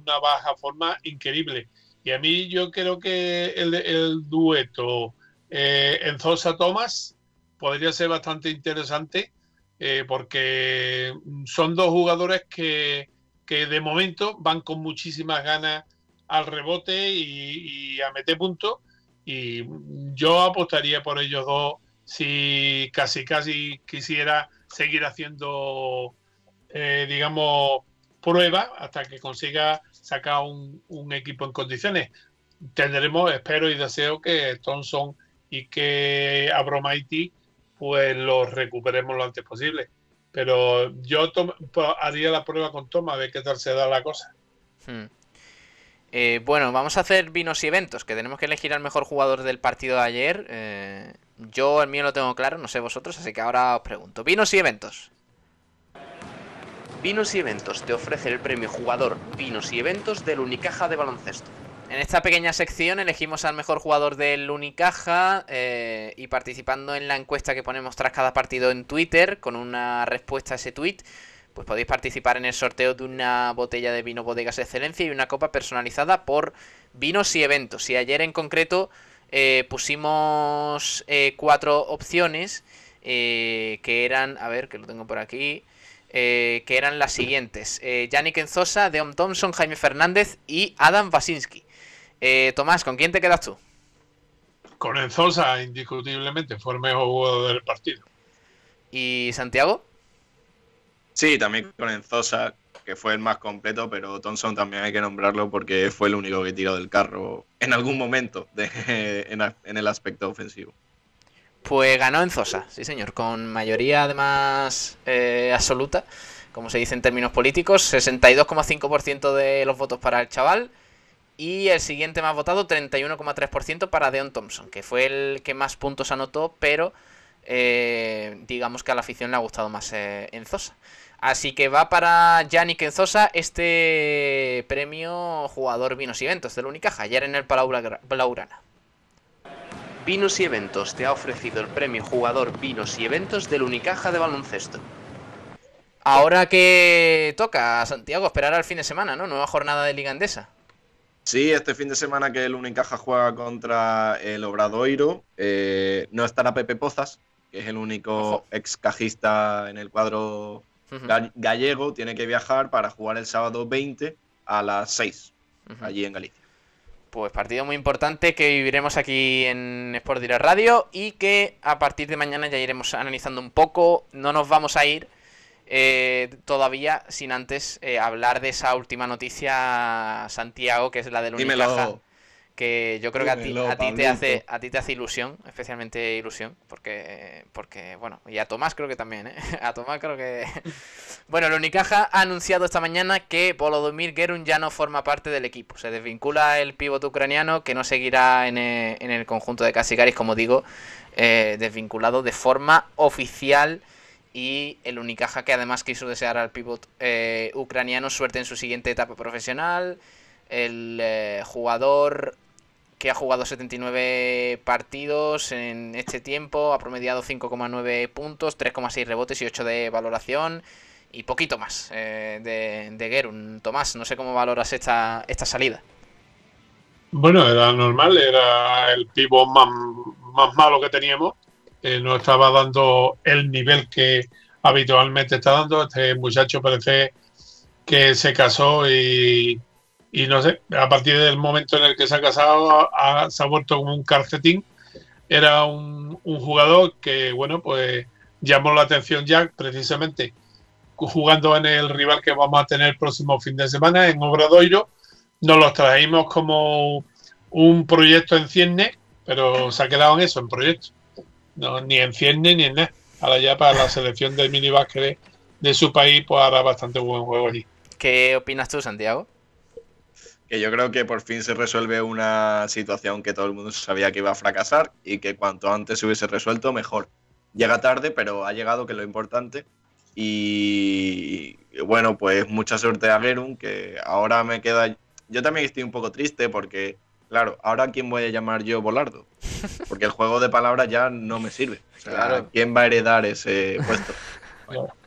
baja forma increíble. Y a mí yo creo que el, dueto eh, en Zosa Thomas podría ser bastante interesante eh, porque son dos jugadores que, que de momento van con muchísimas ganas al rebote y, a meter puntos. Y yo apostaría por ellos dos si casi casi quisiera seguir haciendo, eh, digamos, prueba hasta que consiga sacar un, equipo en condiciones. Tendremos, espero y deseo que Thompson y que Abromaiti pues los recuperemos lo antes posible. Pero yo haría la prueba con Toma a ver qué tal se da la cosa. Hmm. Eh, bueno, vamos a hacer vinos y eventos, que tenemos que elegir al mejor jugador del partido de ayer. Eh, yo el mío lo tengo claro, no sé vosotros, así que ahora os pregunto. Vinos y eventos. Vinos y Eventos te ofrece el premio Jugador Vinos y Eventos del Unicaja de baloncesto. En esta pequeña sección elegimos al mejor jugador del Unicaja eh, y participando en la encuesta que ponemos tras cada partido en Twitter con una respuesta a ese tweet, pues podéis participar en el sorteo de una botella de vino Bodegas Excelencia y una copa personalizada por vinos y eventos. Y ayer en concreto eh, pusimos eh, cuatro opciones que eran, a ver que lo tengo por aquí. que eran las siguientes: Yannick Enzosa, Deon Thompson, Jaime Fernández y Adam Wasinski. Eh, Tomás, ¿con quién te quedas tú? Con Enzosa, indiscutiblemente, fue el mejor jugador del partido. ¿Y Santiago? Sí, también con Enzosa, que fue el más completo, pero Thompson también hay que nombrarlo porque fue el único que tiró del carro en algún momento en, el aspecto ofensivo. Pues ganó Enzosa, sí señor, con mayoría además eh, absoluta, como se dice en términos políticos, 62,5% de los votos para el chaval y el siguiente más votado, 31,3% para Deon Thompson, que fue el que más puntos anotó, pero eh, digamos que a la afición le ha gustado más eh, Enzosa. Así que va para Yannick Enzosa este premio jugador Vinos y Eventos del Unicaja, ayer en el Palau Blaugrana. Vinos y Eventos te ha ofrecido el premio jugador Vinos y Eventos del Unicaja de baloncesto. Ahora que toca a Santiago esperar al fin de semana, ¿no? Nueva jornada de Liga Andesa. Sí, este fin de semana que el Unicaja juega contra el Obradoiro, eh, no estará Pepe Pozas, que es el único ex cajista en el cuadro gallego, tiene que viajar para jugar el sábado 20 a las 6, allí en Galicia. Pues partido muy importante que viviremos aquí en Sport Direct Radio y que a partir de mañana ya iremos analizando un poco. No nos vamos a ir eh, todavía sin antes eh, hablar de esa última noticia, Santiago, que es la del Unicaja. Que yo creo que a ti, a ti te hace a ti te hace ilusión, especialmente ilusión, porque porque bueno, y a Tomás creo que también, ¿eh? A Tomás creo que Bueno, el Unicaja ha anunciado esta mañana que Volodymyr Gerun ya no forma parte del equipo. Se desvincula el pívot ucraniano que no seguirá en el, en el conjunto de Casigaris, como digo, desvinculado de forma oficial y el Unicaja que además quiso desear al pivot eh, ucraniano suerte en su siguiente etapa profesional. El eh, jugador que ha jugado 79 partidos en este tiempo, ha promediado 5,9 puntos, 3,6 rebotes y 8 de valoración y poquito más eh, de, de Gerun. Tomás, no sé cómo valoras esta, esta salida. Bueno, era normal, era el pivot más, más malo que teníamos no estaba dando el nivel que habitualmente está dando. Este muchacho parece que se casó y, no sé, a partir del momento en el que se ha casado se ha vuelto como un calcetín. Era un, jugador que, bueno, pues llamó la atención ya precisamente jugando en el rival que vamos a tener el próximo fin de semana en Obradoiro. Nos los traímos como un proyecto en cierne, pero se ha quedado en eso, en proyecto. No, ni en Cierne ni en nada. Ahora ya para la selección del mini de, de su país, pues hará bastante buen juego allí. ¿Qué opinas tú, Santiago? Que yo creo que por fin se resuelve una situación que todo el mundo sabía que iba a fracasar y que cuanto antes se hubiese resuelto, mejor. Llega tarde, pero ha llegado, que es lo importante. Y bueno, pues mucha suerte a Gerun, que ahora me queda. Yo también estoy un poco triste porque Claro, ahora quién voy a llamar yo Volardo, porque el juego de palabras ya no me sirve. claro. ¿quién va a heredar ese puesto?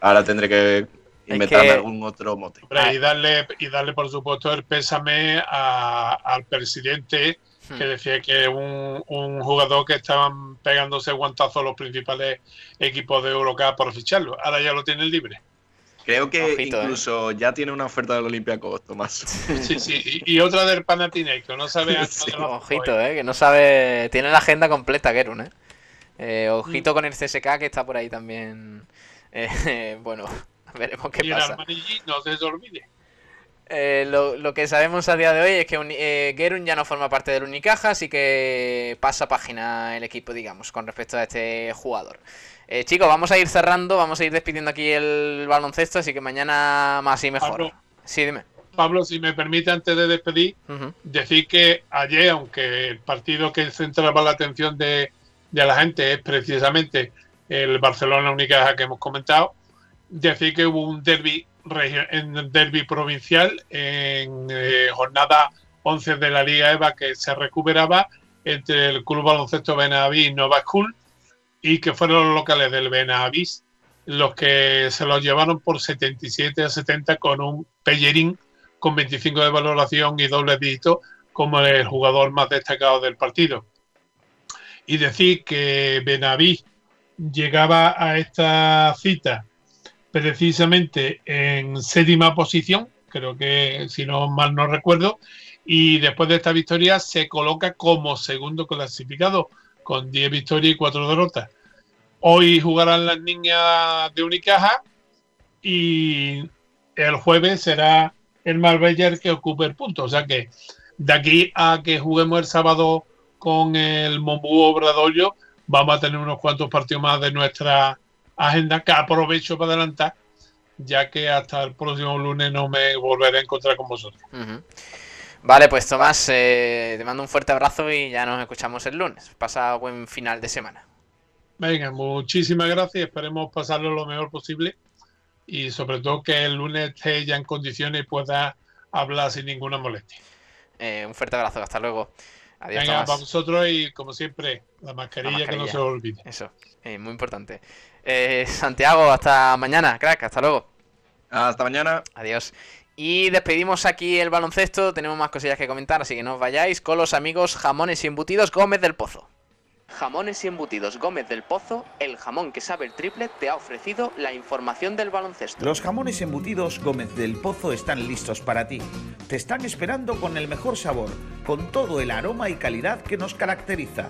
ahora tendré que inventarme algún otro mote. y darle, y darle por supuesto el pésame al presidente hmm. que decía que un, un jugador que estaban pegándose guantazos los principales equipos de Eurocup por ficharlo. Ahora ya lo tienen libre. Creo que ¿eh? incluso ya tiene una oferta del Olympiacos, Tomás. Sí, sí, y, otra del Panathinaikos, no sabe... ojito, eh, que no sabe... Tiene la agenda completa, Gerun, eh. eh ojito mm. con el CSK que está por ahí también. Eh, bueno, veremos qué pasa. Y no se olvide. Eh, lo, lo, que sabemos a día de hoy es que eh, Gerun ya no forma parte del Unicaja, así que pasa página el equipo, digamos, con respecto a este jugador. Eh, chicos, vamos a ir cerrando, vamos a ir despidiendo aquí el baloncesto, así que mañana más y mejor. Pablo, sí, dime. Pablo, si me permite, antes de despedir, decir que ayer, aunque el partido que centraba la atención de, la gente es precisamente el Barcelona única que hemos comentado, decir que hubo un derby en derby provincial en eh, jornada 11 de la Liga EVA que se recuperaba entre el Club Baloncesto Benavís y Nova School y que fueron los locales del Benavís los que se los llevaron por 77 a 70 con un Pellerín con 25 de valoración y doble dígito como el jugador más destacado del partido. Y decir que Benavís llegaba a esta cita precisamente en séptima posición, creo que si no mal no recuerdo, y después de esta victoria se coloca como segundo clasificado con 10 victorias y 4 derrotas. Hoy jugarán las niñas de Unicaja y el jueves será el Marbella el que ocupe el punto. O sea que de aquí a que juguemos el sábado con el Mombú Obradorio, vamos a tener unos cuantos partidos más de nuestra agenda que aprovecho para adelantar, ya que hasta el próximo lunes no me volveré a encontrar con vosotros. Vale, pues Tomás, eh, te mando un fuerte abrazo y ya nos escuchamos el lunes. Pasa buen final de semana. Venga, muchísimas gracias. Esperemos pasarlo lo mejor posible y sobre todo que el lunes esté ya en condiciones y pueda hablar sin ninguna molestia. Eh, un fuerte abrazo, hasta luego. Adiós, Venga, para vosotros y como siempre, la mascarilla, que no se olvide. Eso, eh, muy importante. Eh, Santiago, hasta mañana, crack, hasta luego. Hasta mañana. Adiós. Y despedimos aquí el baloncesto, tenemos más cosillas que comentar, así que no os vayáis con los amigos jamones y embutidos Gómez del Pozo. Jamones y embutidos Gómez del Pozo, el jamón que sabe el triple, te ha ofrecido la información del baloncesto. Los jamones embutidos Gómez del Pozo están listos para ti. Te están esperando con el mejor sabor, con todo el aroma y calidad que nos caracteriza.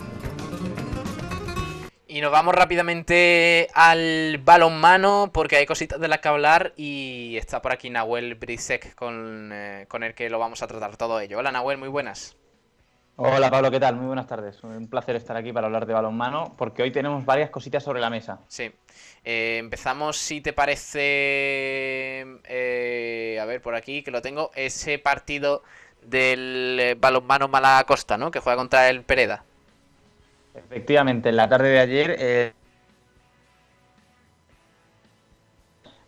Y nos vamos rápidamente al balonmano porque hay cositas de las que hablar y está por aquí Nahuel Brisek con, eh, con el que lo vamos a tratar todo ello. Hola Nahuel, muy buenas. Hola Pablo, ¿qué tal? Muy buenas tardes. Un placer estar aquí para hablar de balonmano porque hoy tenemos varias cositas sobre la mesa. Sí. Eh, empezamos, si te parece, eh, a ver por aquí que lo tengo, ese partido del balonmano Mala Costa, ¿no? Que juega contra el Pereda. Efectivamente, en la tarde de ayer eh,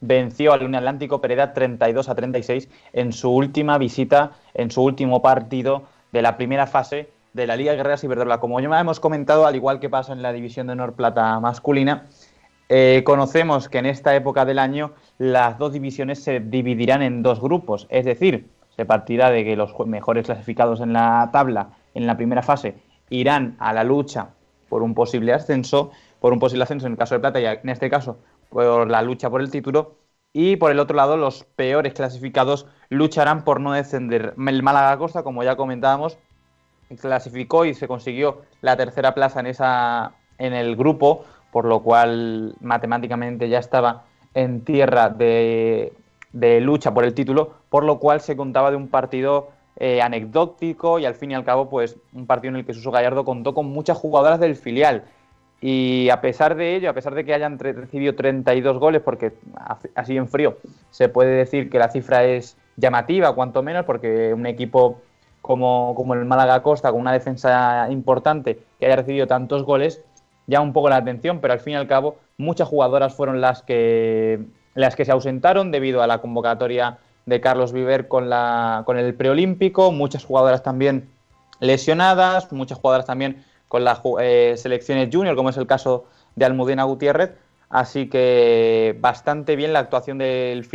venció al Unión Atlántico Pereda 32 a 36 en su última visita, en su último partido de la primera fase de la Liga Guerrera Ciberdrola. Como ya hemos comentado, al igual que pasa en la división de Honor Plata masculina, eh, conocemos que en esta época del año las dos divisiones se dividirán en dos grupos, es decir, se partirá de que los mejores clasificados en la tabla en la primera fase irán a la lucha por un posible ascenso, por un posible ascenso en el caso de Plata y en este caso por la lucha por el título. Y por el otro lado, los peores clasificados lucharán por no descender. El Málaga Costa, como ya comentábamos, clasificó y se consiguió la tercera plaza en, esa, en el grupo, por lo cual matemáticamente ya estaba en tierra de, de lucha por el título, por lo cual se contaba de un partido eh, anecdótico y al fin y al cabo, pues un partido en el que Suso Gallardo contó con muchas jugadoras del filial. Y a pesar de ello, a pesar de que hayan recibido 32 goles, porque así en frío se puede decir que la cifra es llamativa, cuanto menos, porque un equipo como, como el Málaga Costa, con una defensa importante, que haya recibido tantos goles, llama un poco la atención, pero al fin y al cabo muchas jugadoras fueron las que, las que se ausentaron debido a la convocatoria de Carlos Viver con, la, con el preolímpico, muchas jugadoras también lesionadas, muchas jugadoras también con las eh, selecciones junior, como es el caso de Almudena Gutiérrez. Así que bastante bien la actuación del,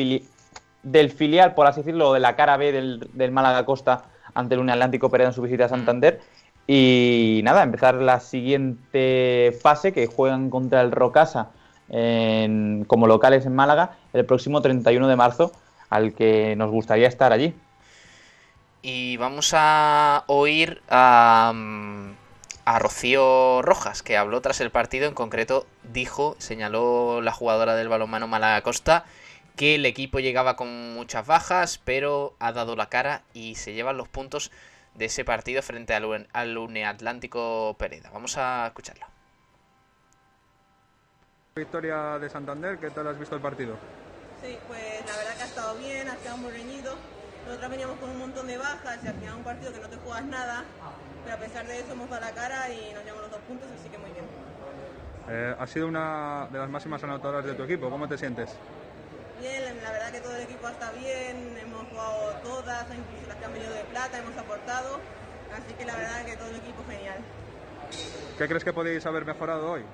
del filial, por así decirlo, de la cara B del, del Málaga Costa ante el Unión Atlántico Pérez en su visita a Santander. Y nada, empezar la siguiente fase que juegan contra el Rocasa como locales en Málaga el próximo 31 de marzo al que nos gustaría estar allí. Y vamos a oír a, mm, a Rocío Rojas, que habló tras el partido, en concreto dijo, señaló la jugadora del balonmano Málaga Costa, que el equipo llegaba con muchas bajas, pero ha dado la cara y se llevan los puntos de ese partido frente al, al Uneatlántico Pereda. Vamos a escucharlo. Victoria de Santander, ¿qué tal has visto el partido? Sí, pues la verdad que ha estado bien, ha estado muy reñido. Nosotros veníamos con un montón de bajas y al final un partido que no te juegas nada, pero a pesar de eso hemos dado la cara y nos llevamos los dos puntos, así que muy bien. Eh, has sido una de las máximas anotadoras de tu equipo, ¿cómo te sientes? Bien, la verdad que todo el equipo está bien, hemos jugado todas, incluso las que han venido de plata, hemos aportado, así que la verdad que todo el equipo genial. ¿Qué crees que podéis haber mejorado hoy?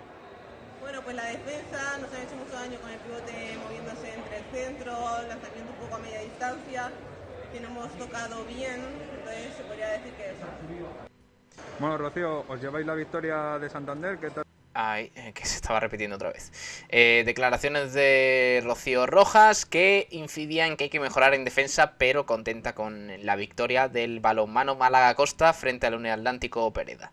Bueno, pues la defensa nos ha hecho mucho daño con el pivote moviéndose entre el centro, lanzamiento un poco a media distancia, que no hemos tocado bien, entonces se podría decir que eso. Bueno, Rocío, os lleváis la victoria de Santander, ¿qué tal? Ay, eh, que se estaba repitiendo otra vez. Eh, declaraciones de Rocío Rojas que incidían que hay que mejorar en defensa, pero contenta con la victoria del balonmano Málaga Costa frente al Unión Atlántico Pereda.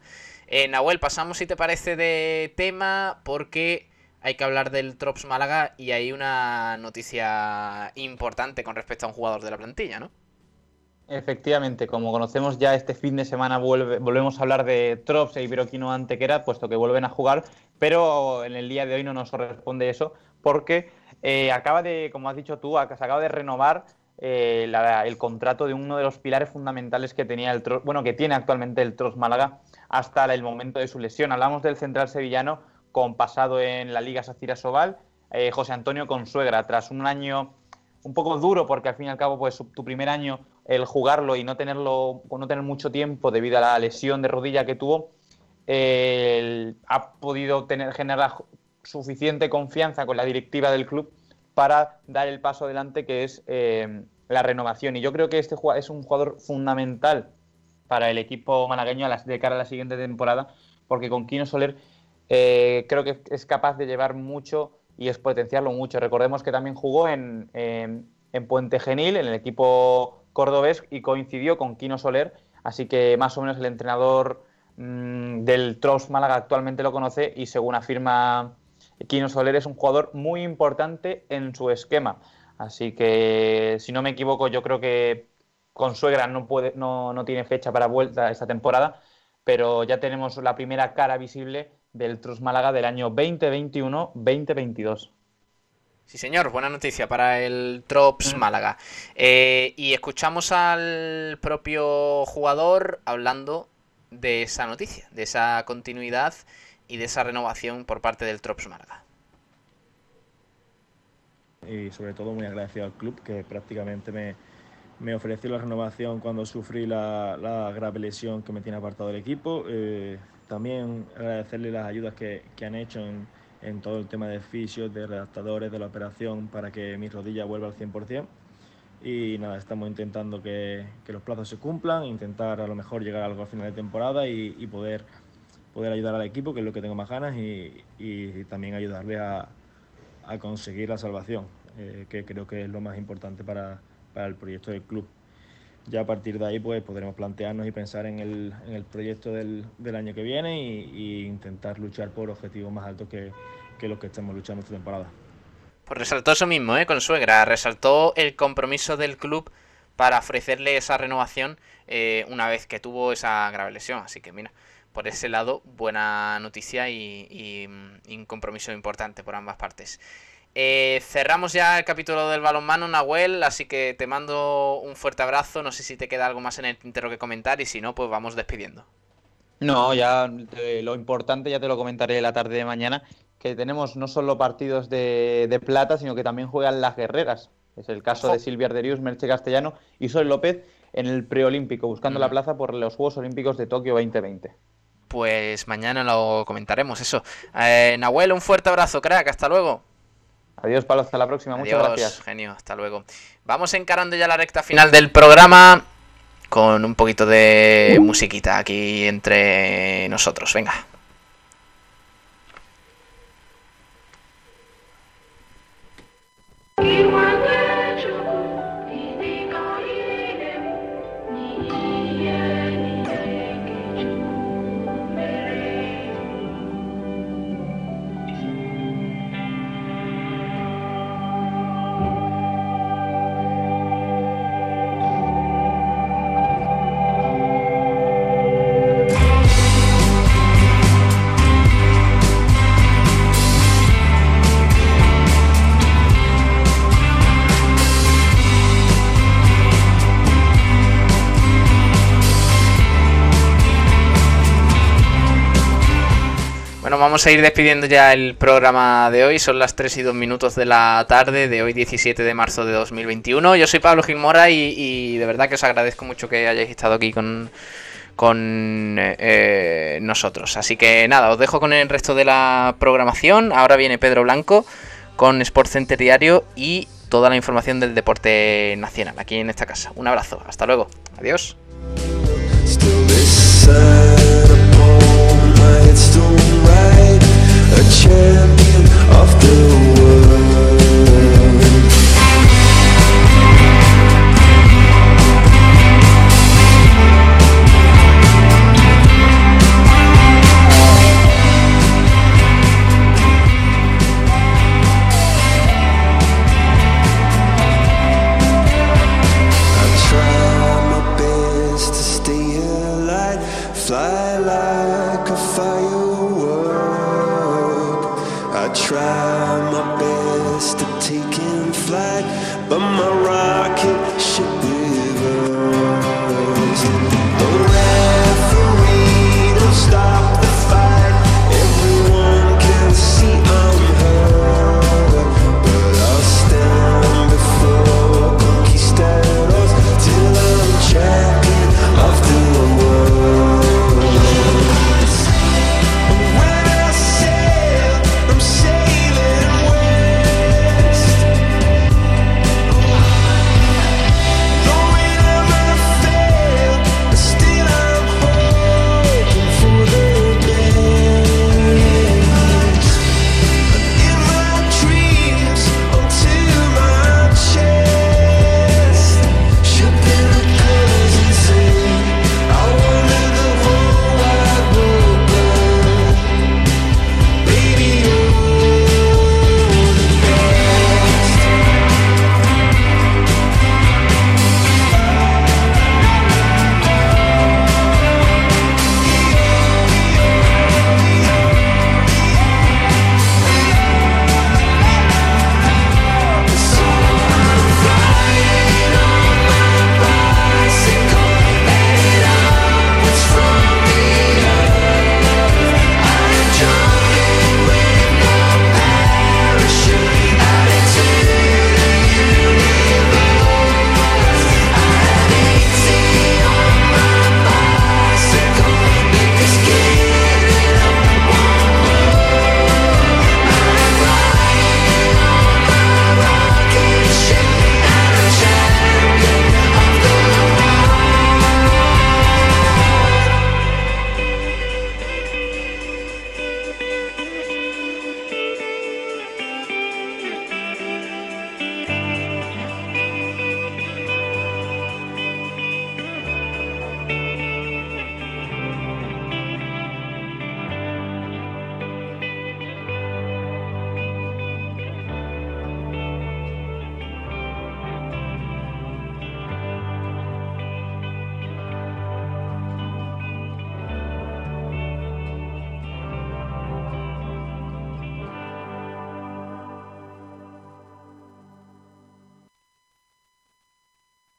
Eh, Nahuel, pasamos si te parece de tema porque hay que hablar del Trops Málaga y hay una noticia importante con respecto a un jugador de la plantilla, ¿no? Efectivamente, como conocemos ya este fin de semana volvemos a hablar de Trops e Iberoquino Antequera, puesto que vuelven a jugar, pero en el día de hoy no nos corresponde eso porque eh, acaba de, como has dicho tú, se acaba de renovar eh, el contrato de uno de los pilares fundamentales que tenía el bueno, que tiene actualmente el Trops Málaga hasta el momento de su lesión. Hablamos del central sevillano con pasado en la Liga Sacira Sobal, eh, José Antonio Consuegra, tras un año un poco duro, porque al fin y al cabo, pues tu primer año, el jugarlo y no tenerlo, no tener mucho tiempo debido a la lesión de rodilla que tuvo, ha podido tener, generar suficiente confianza con la directiva del club para dar el paso adelante que es eh, la renovación. Y yo creo que este es un jugador fundamental para el equipo malagueño de cara a la siguiente temporada, porque con Kino Soler eh, creo que es capaz de llevar mucho y es potenciarlo mucho. Recordemos que también jugó en, en, Puente Genil, en el equipo cordobés, y coincidió con Kino Soler, así que más o menos el entrenador mm, del Trops Málaga actualmente lo conoce y según afirma Kino Soler es un jugador muy importante en su esquema. Así que, si no me equivoco, yo creo que con Suegra no, puede, no, no tiene fecha para vuelta esta temporada, pero ya tenemos la primera cara visible del Trus Málaga del año 2021-2022. Sí, señor, buena noticia para el Trops mm. Málaga. Eh, y escuchamos al propio jugador hablando de esa noticia, de esa continuidad y de esa renovación por parte del Trops Málaga. Y sobre todo muy agradecido al club que prácticamente me, me ofreció la renovación cuando sufrí la, grave lesión que me tiene apartado del equipo. Eh, también agradecerle las ayudas que, han hecho en, todo el tema de fisios, de redactadores, de la operación para que mi rodilla vuelva al 100%. Y nada, estamos intentando que, los plazos se cumplan, intentar a lo mejor llegar a algo al final de temporada y, poder, poder ayudar al equipo, que es lo que tengo más ganas, y, también ayudarle a, conseguir la salvación, eh, que creo que es lo más importante para, para el proyecto del club ya a partir de ahí pues podremos plantearnos y pensar en el, en el proyecto del, del, año que viene y, intentar luchar por objetivos más altos que, que los que estamos luchando esta temporada. Pues resaltó eso mismo, ¿eh? con Suegra, resaltó el compromiso del club para ofrecerle esa renovación eh, una vez que tuvo esa grave lesión. Así que mira, por ese lado, buena noticia y, y un compromiso importante por ambas partes. Eh, cerramos ya el capítulo del balonmano, Nahuel, así que te mando un fuerte abrazo. No sé si te queda algo más en el tintero que comentar y si no, pues vamos despidiendo. No, ya lo importante ya te lo comentaré la tarde de mañana, que tenemos no solo partidos de, plata, sino que también juegan las guerreras. Es el caso de Silvia Arderius, Merche Castellano y Sol López en el preolímpico, buscando la plaza por los Juegos Olímpicos de Tokio 2020. Pues mañana lo comentaremos, eso. Eh, Nahuel, un fuerte abrazo, crack, hasta luego. Adiós, Pablo, hasta la próxima. Muchas gracias. Genio, hasta luego. Vamos encarando ya la recta final del programa con un poquito de musiquita aquí entre nosotros. Venga. Vamos a ir despidiendo ya el programa de hoy. Son las 3 y 2 minutos de la tarde de hoy, 17 de marzo de 2021. Yo soy Pablo Gilmora y, y de verdad que os agradezco mucho que hayáis estado aquí con, con eh, nosotros. Así que nada, os dejo con el resto de la programación. Ahora viene Pedro Blanco con Sport Center Diario y toda la información del deporte nacional aquí en esta casa. Un abrazo, hasta luego, adiós. a champion of the world.